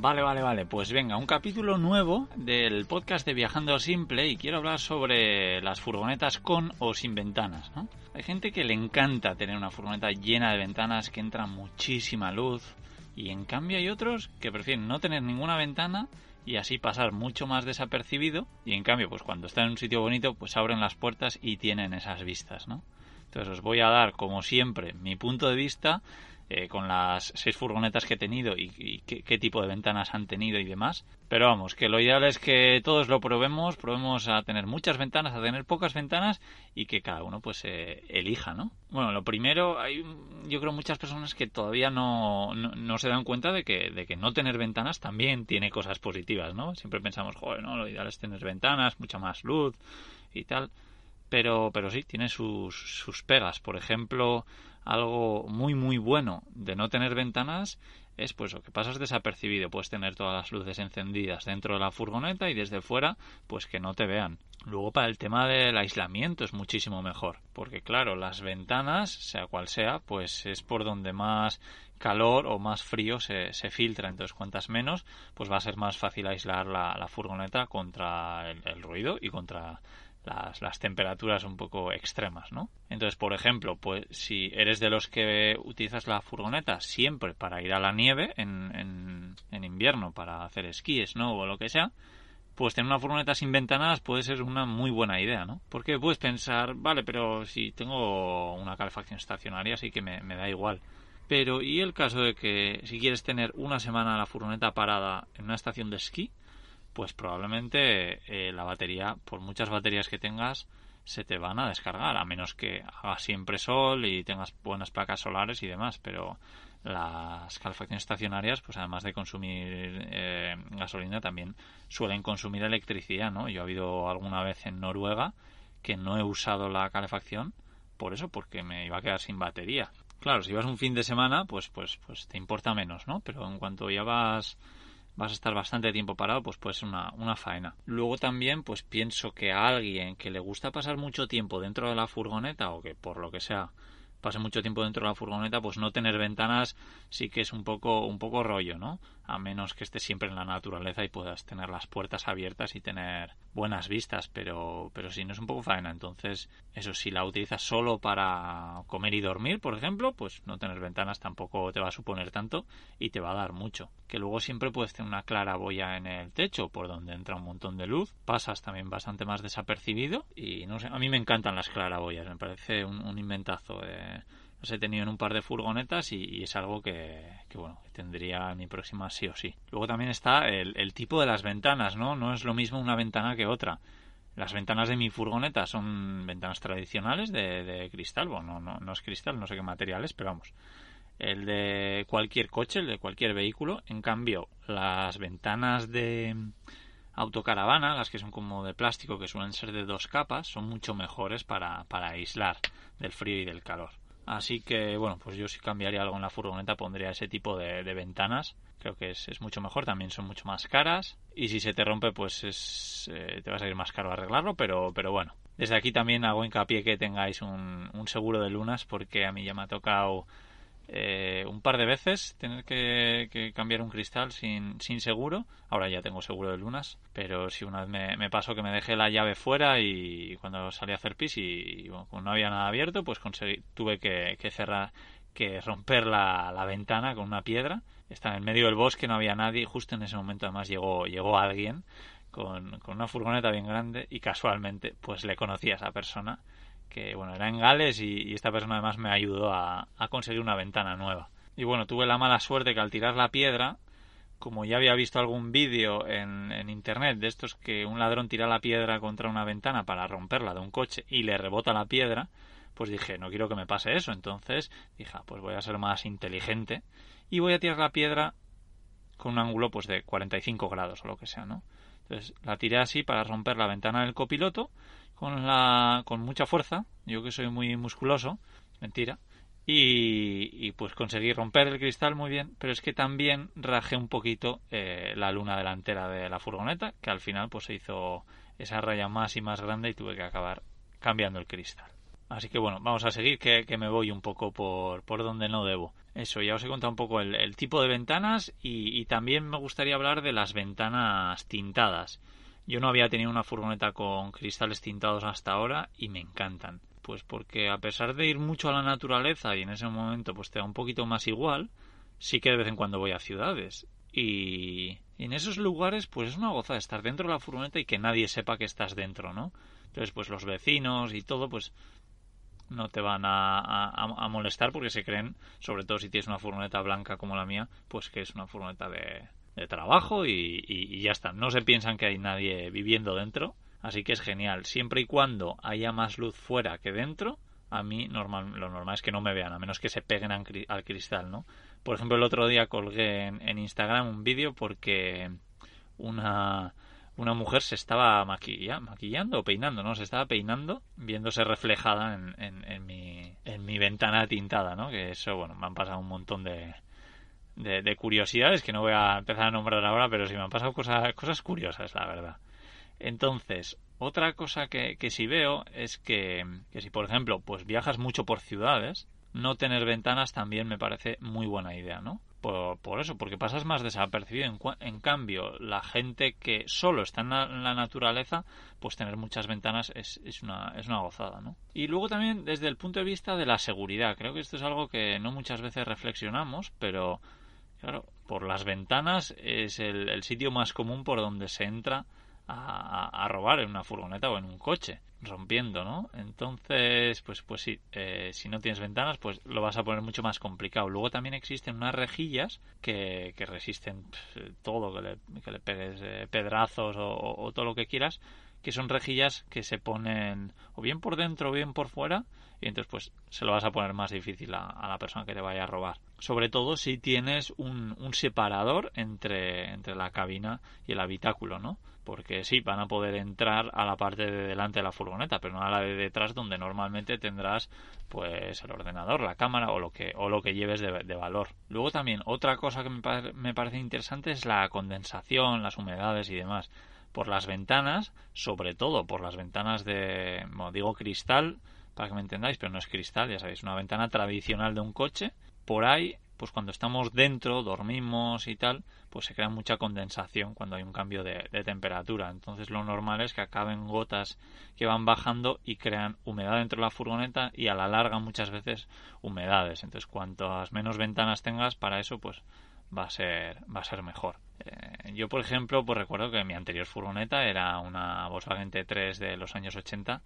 Vale, vale, vale. Pues venga, un capítulo nuevo del podcast de Viajando Simple y quiero hablar sobre las furgonetas con o sin ventanas. ¿no? Hay gente que le encanta tener una furgoneta llena de ventanas, que entra muchísima luz y en cambio hay otros que prefieren no tener ninguna ventana y así pasar mucho más desapercibido y en cambio pues cuando están en un sitio bonito pues abren las puertas y tienen esas vistas, ¿no? Entonces os voy a dar como siempre mi punto de vista eh, con las seis furgonetas que he tenido y, qué, tipo de ventanas han tenido y demás. Pero vamos, que lo ideal es que todos lo probemos, probemos a tener muchas ventanas, a tener pocas ventanas y que cada uno pues eh, elija, ¿no? Bueno, lo primero, hay yo creo muchas personas que todavía no, no, se dan cuenta de que, de que no tener ventanas también tiene cosas positivas, ¿no? Siempre pensamos, joder, no, lo ideal es tener ventanas, mucha más luz y tal. Pero, pero sí, tiene sus, sus pegas. Por ejemplo, algo muy muy bueno de no tener ventanas es pues lo que pasas desapercibido, puedes tener todas las luces encendidas dentro de la furgoneta y desde fuera pues que no te vean. Luego para el tema del aislamiento es muchísimo mejor, porque claro, las ventanas, sea cual sea, pues es por donde más calor o más frío se, se filtra, entonces cuantas menos, pues va a ser más fácil aislar la, furgoneta contra el ruido y contra las, temperaturas un poco extremas, ¿no? Entonces, por ejemplo, pues si eres de los que utilizas la furgoneta siempre para ir a la nieve en, en, invierno, para hacer esquí, snow o lo que sea, pues tener una furgoneta sin ventanas puede ser una muy buena idea, ¿no? Porque puedes pensar, vale, pero si tengo una calefacción estacionaria, sí que me, me da igual. Pero, ¿y el caso de que si quieres tener una semana la furgoneta parada en una estación de esquí? Pues probablemente eh, la batería, por muchas baterías que tengas, se te van a descargar, a menos que hagas siempre sol y tengas buenas placas solares y demás, pero las calefacciones estacionarias, pues además de consumir eh, gasolina, también suelen consumir electricidad, ¿no? Yo he habido alguna vez en Noruega que no he usado la calefacción por eso, porque me iba a quedar sin batería. Claro, si vas un fin de semana, pues, pues, pues te importa menos, ¿no? Pero en cuanto ya vas vas a estar bastante tiempo parado, pues puede ser una, una faena. Luego también, pues pienso que a alguien que le gusta pasar mucho tiempo dentro de la furgoneta o que por lo que sea pase mucho tiempo dentro de la furgoneta, pues no tener ventanas sí que es un poco, un poco rollo, ¿no? A menos que estés siempre en la naturaleza y puedas tener las puertas abiertas y tener buenas vistas, pero, pero si no es un poco faena. Entonces, eso, si la utilizas solo para comer y dormir, por ejemplo, pues no tener ventanas tampoco te va a suponer tanto y te va a dar mucho. Que luego siempre puedes tener una claraboya en el techo por donde entra un montón de luz, pasas también bastante más desapercibido y no sé, a mí me encantan las claraboyas, me parece un, inventazo. Los he tenido en un par de furgonetas y, es algo que, bueno que tendría mi próxima sí o sí. Luego también está el, tipo de las ventanas, ¿no? No es lo mismo una ventana que otra. Las ventanas de mi furgoneta son ventanas tradicionales de, cristal, bueno, no, no, es cristal, no sé qué material es, pero vamos. El de cualquier coche, el de cualquier vehículo. En cambio, las ventanas de autocaravana, las que son como de plástico, que suelen ser de dos capas, son mucho mejores para, para aislar del frío y del calor. Así que, bueno, pues yo si cambiaría algo en la furgoneta pondría ese tipo de, ventanas. Creo que es, mucho mejor, también son mucho más caras. Y si se te rompe, pues es, eh, te va a salir más caro arreglarlo, pero, pero bueno. Desde aquí también hago hincapié que tengáis un, un seguro de lunas porque a mí ya me ha tocado eh, un par de veces tener que, cambiar un cristal sin, sin, seguro. Ahora ya tengo seguro de lunas, pero si una vez me, pasó que me dejé la llave fuera y cuando salí a hacer pis y, no había nada abierto, pues conseguí, tuve que, cerrar, que romper la, la, ventana con una piedra. Estaba en medio del bosque, no había nadie. Justo en ese momento además llegó, llegó alguien con, con una furgoneta bien grande y casualmente pues le conocía a esa persona que bueno, era en Gales y, esta persona además me ayudó a, conseguir una ventana nueva. Y bueno, tuve la mala suerte que al tirar la piedra, como ya había visto algún vídeo en, internet de estos que un ladrón tira la piedra contra una ventana para romperla de un coche y le rebota la piedra, pues dije, no quiero que me pase eso. Entonces dije, ah, pues voy a ser más inteligente y voy a tirar la piedra con un ángulo pues de 45 grados o lo que sea, ¿no? Entonces la tiré así para romper la ventana del copiloto con la con mucha fuerza, yo que soy muy musculoso, mentira, y, pues conseguí romper el cristal muy bien, pero es que también rajé un poquito eh, la luna delantera de la furgoneta, que al final pues se hizo esa raya más y más grande y tuve que acabar cambiando el cristal. Así que bueno, vamos a seguir que, me voy un poco por, por donde no debo. Eso, ya os he contado un poco el, tipo de ventanas y, también me gustaría hablar de las ventanas tintadas. Yo no había tenido una furgoneta con cristales tintados hasta ahora y me encantan. Pues porque a pesar de ir mucho a la naturaleza y en ese momento pues te da un poquito más igual, sí que de vez en cuando voy a ciudades. Y en esos lugares pues es una gozada estar dentro de la furgoneta y que nadie sepa que estás dentro, ¿no? Entonces pues los vecinos y todo pues no te van a, molestar porque se creen, sobre todo si tienes una furgoneta blanca como la mía, pues que es una furgoneta de, trabajo y, y, ya está. No se piensan que hay nadie viviendo dentro Así que es genial. Siempre y cuando haya más luz fuera que dentro, a mí normal, lo normal es que no me vean, a menos que se peguen al cristal, ¿no? Por ejemplo, el otro día colgué en, Instagram un vídeo porque una, una mujer se estaba maquillando o peinando, ¿no? Se estaba peinando viéndose reflejada en, en, mi, en mi ventana tintada, ¿no? Que eso, bueno, me han pasado un montón de, de, curiosidades que no voy a empezar a nombrar ahora, pero sí me han pasado cosas, cosas curiosas, la verdad. Entonces, otra cosa que, que sí veo es que, que si, por ejemplo, pues viajas mucho por ciudades, no tener ventanas también me parece muy buena idea, ¿no? Por, por eso, porque pasas más desapercibido. En, en, cambio, la gente que solo está en la, naturaleza, pues tener muchas ventanas es, es, una, es una gozada, ¿no? Y luego también desde el punto de vista de la seguridad. Creo que esto es algo que no muchas veces reflexionamos, pero claro, por las ventanas es el, el sitio más común por donde se entra a, robar en una furgoneta o en un coche, rompiendo, ¿no? Entonces, pues, pues sí, eh, si no tienes ventanas, pues lo vas a poner mucho más complicado. Luego también existen unas rejillas que, que resisten pues, todo, que le, que le pegues eh, pedrazos o, todo lo que quieras, que son rejillas que se ponen o bien por dentro o bien por fuera y entonces pues se lo vas a poner más difícil a, la persona que te vaya a robar. Sobre todo si tienes un, un separador entre, entre la cabina y el habitáculo, ¿no? porque sí, van a poder entrar a la parte de delante de la furgoneta, pero no a la de detrás donde normalmente tendrás pues el ordenador, la cámara o lo que, o lo que lleves de, valor. Luego también otra cosa que me, me parece interesante es la condensación, las humedades y demás. Por las ventanas, sobre todo por las ventanas de, bueno, digo cristal, para que me entendáis, pero no es cristal, ya sabéis, una ventana tradicional de un coche. Por ahí pues cuando estamos dentro, dormimos y tal, pues se crea mucha condensación cuando hay un cambio de, temperatura. Entonces lo normal es que acaben gotas que van bajando y crean humedad dentro de la furgoneta y a la larga muchas veces humedades. Entonces cuantas menos ventanas tengas para eso, pues va a ser va a ser mejor. Eh, yo por ejemplo, pues recuerdo que mi anterior furgoneta era una Volkswagen T3 de los años 80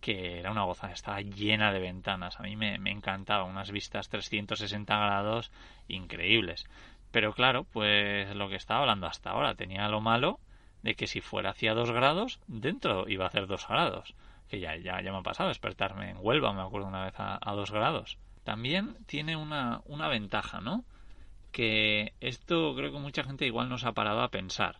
que era una gozada, estaba llena de ventanas. A mí me, encantaba, unas vistas 360 grados increíbles. Pero claro, pues lo que estaba hablando hasta ahora tenía lo malo de que si fuera hacia 2 grados, dentro iba a hacer 2 grados. Que ya, ya, ya me ha pasado despertarme en Huelva, me acuerdo una vez a, a 2 grados. También tiene una, una ventaja, ¿no? Que esto creo que mucha gente igual nos ha parado a pensar.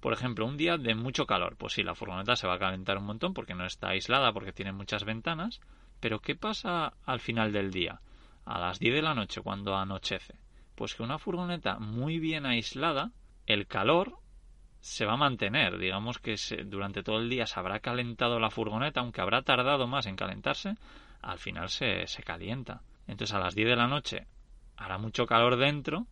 Por ejemplo, un día de mucho calor. Pues sí, la furgoneta se va a calentar un montón porque no está aislada, porque tiene muchas ventanas. Pero ¿qué pasa al final del día? A las 10 de la noche, cuando anochece. Pues que una furgoneta muy bien aislada, el calor se va a mantener. Digamos que durante todo el día se habrá calentado la furgoneta, aunque habrá tardado más en calentarse, al final se, se calienta. Entonces a las 10 de la noche hará mucho calor dentro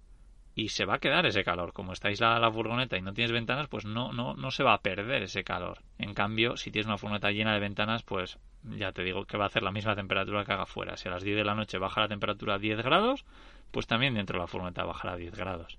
y se va a quedar ese calor. Como está aislada la furgoneta y no tienes ventanas, pues no, no, no se va a perder ese calor. En cambio, si tienes una furgoneta llena de ventanas, pues ya te digo que va a hacer la misma temperatura que haga fuera. Si a las 10 de la noche baja la temperatura a 10 grados, pues también dentro de la furgoneta bajará a 10 grados.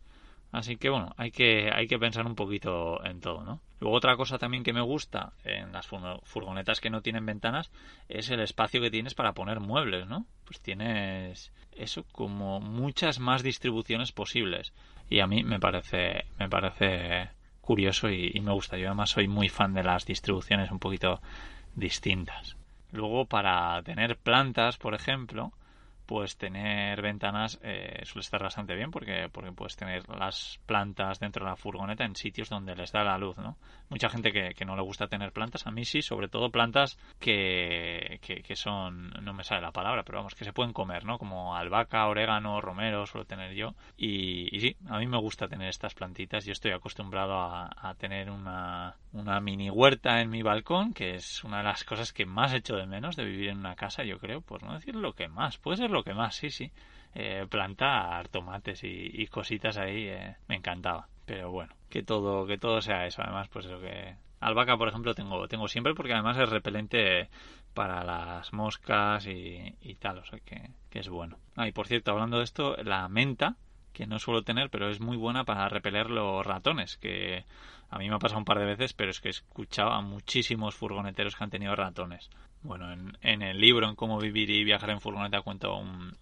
Así que bueno, hay que, hay que pensar un poquito en todo, ¿no? Luego otra cosa también que me gusta en las furgonetas que no tienen ventanas es el espacio que tienes para poner muebles, ¿no? Pues tienes eso como muchas más distribuciones posibles y a mí me parece me parece curioso y, y me gusta. Yo además soy muy fan de las distribuciones un poquito distintas. Luego para tener plantas, por ejemplo, pues tener ventanas eh, suele estar bastante bien porque, porque puedes tener las plantas dentro de la furgoneta en sitios donde les da la luz, ¿no? Mucha gente que, que no le gusta tener plantas, a mí sí, sobre todo plantas que, que, son, no me sale la palabra, pero vamos, que se pueden comer, ¿no? Como albahaca, orégano, romero, suelo tener yo. Y, sí, a mí me gusta tener estas plantitas. Yo estoy acostumbrado a, a tener una, una mini huerta en mi balcón, que es una de las cosas que más echo de menos de vivir en una casa, yo creo, por no decir lo que más. Puede ser lo que más, sí, sí. Eh, plantar tomates y, cositas ahí eh, me encantaba. Pero bueno, que todo, que todo sea eso. Además, pues eso que albahaca, por ejemplo, tengo, tengo siempre porque además es repelente para las moscas y, tal, o sea que, que es bueno. Ah, y por cierto, hablando de esto, la menta, que no suelo tener, pero es muy buena para repeler los ratones, que a mí me ha pasado un par de veces, pero es que he escuchado a muchísimos furgoneteros que han tenido ratones. Bueno, en, el libro, en cómo vivir y viajar en furgoneta, cuento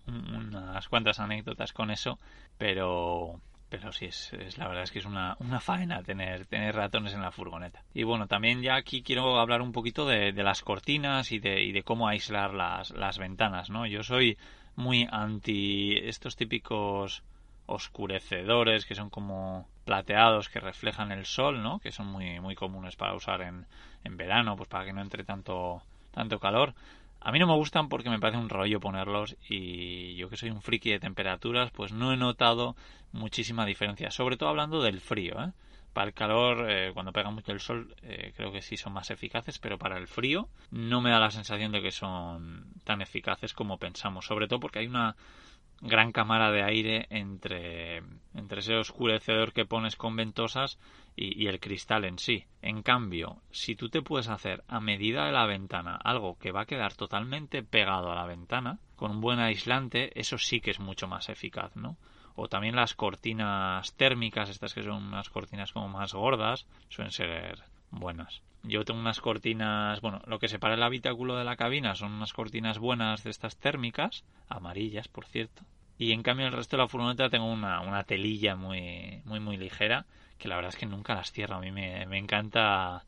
unas cuantas anécdotas con eso, pero pero sí, es, la verdad es que es una, una faena tener, tener ratones en la furgoneta. Y bueno, también ya aquí quiero hablar un poquito de, las cortinas y de, y de cómo aislar las, las ventanas, ¿no? Yo soy muy anti estos típicos oscurecedores que son como plateados que reflejan el sol, ¿no? Que son muy, muy comunes para usar en, en verano, pues para que no entre tanto tanto calor. A mí no me gustan porque me parece un rollo ponerlos y yo que soy un friki de temperaturas, pues no he notado muchísima diferencia, sobre todo hablando del frío. ¿eh? Para el calor, eh, cuando pega mucho el sol, eh, creo que sí son más eficaces, pero para el frío no me da la sensación de que son tan eficaces como pensamos, sobre todo porque hay una gran cámara de aire entre, entre ese oscurecedor que pones con ventosas y, el cristal en sí. En cambio, si tú te puedes hacer a medida de la ventana algo que va a quedar totalmente pegado a la ventana, con un buen aislante, eso sí que es mucho más eficaz, ¿no? O también las cortinas térmicas, estas que son unas cortinas como más gordas, suelen ser buenas. Yo tengo unas cortinas, bueno, lo que separa el habitáculo de la cabina son unas cortinas buenas de estas térmicas, amarillas, por cierto. Y en cambio el resto de la furgoneta tengo una, una telilla muy, muy, muy ligera, que la verdad es que nunca las cierro. A mí me, me encanta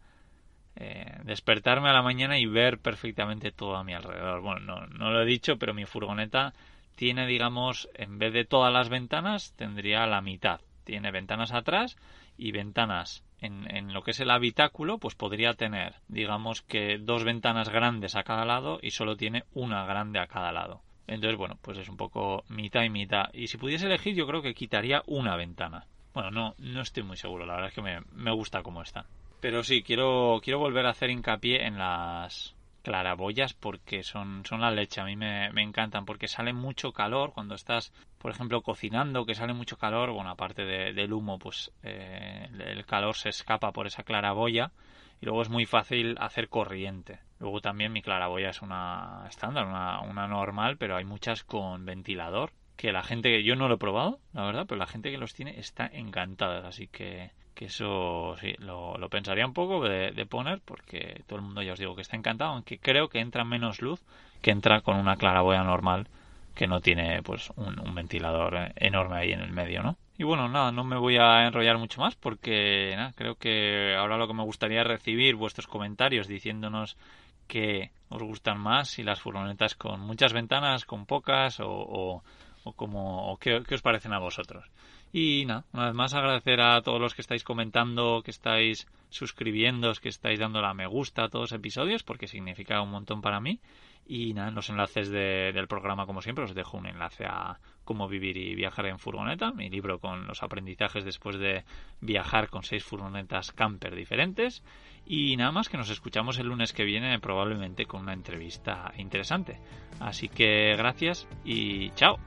eh, despertarme a la mañana y ver perfectamente todo a mi alrededor. Bueno, no, no lo he dicho, pero mi furgoneta tiene, digamos, en vez de todas las ventanas, tendría la mitad. Tiene ventanas atrás y ventanas en, lo que es el habitáculo, pues podría tener, digamos que dos ventanas grandes a cada lado y solo tiene una grande a cada lado. Entonces, bueno, pues es un poco mitad y mitad. Y si pudiese elegir, yo creo que quitaría una ventana. Bueno, no, no estoy muy seguro, la verdad es que me, me gusta cómo está. Pero sí, quiero, quiero volver a hacer hincapié en las, claraboyas porque son, son la leche, a mí me, encantan porque sale mucho calor cuando estás, por ejemplo, cocinando, que sale mucho calor, bueno, aparte del humo, pues eh, el calor se escapa por esa claraboya y luego es muy fácil hacer corriente. Luego también mi claraboya es una estándar, una, una normal, pero hay muchas con ventilador que la gente, yo no lo he probado, la verdad, pero la gente que los tiene está encantada, así que que eso sí, lo, pensaría un poco de, poner porque todo el mundo ya os digo que está encantado, aunque creo que entra menos luz que entra con una claraboya normal que no tiene pues un, ventilador enorme ahí en el medio, ¿no? Y bueno, nada, no me voy a enrollar mucho más porque nada, creo que ahora lo que me gustaría es recibir vuestros comentarios diciéndonos que os gustan más, si las furgonetas con muchas ventanas, con pocas o, o, o como o qué, qué os parecen a vosotros. Y nada, una vez más agradecer a todos los que estáis comentando, que estáis suscribiéndoos, que estáis dando la me gusta a todos los episodios, porque significa un montón para mí. Y nada, en los enlaces del programa, como siempre, os dejo un enlace a cómo vivir y viajar en furgoneta, mi libro con los aprendizajes después de viajar con seis furgonetas camper diferentes. Y nada más que nos escuchamos el lunes que viene, probablemente con una entrevista interesante. Así que gracias y chao.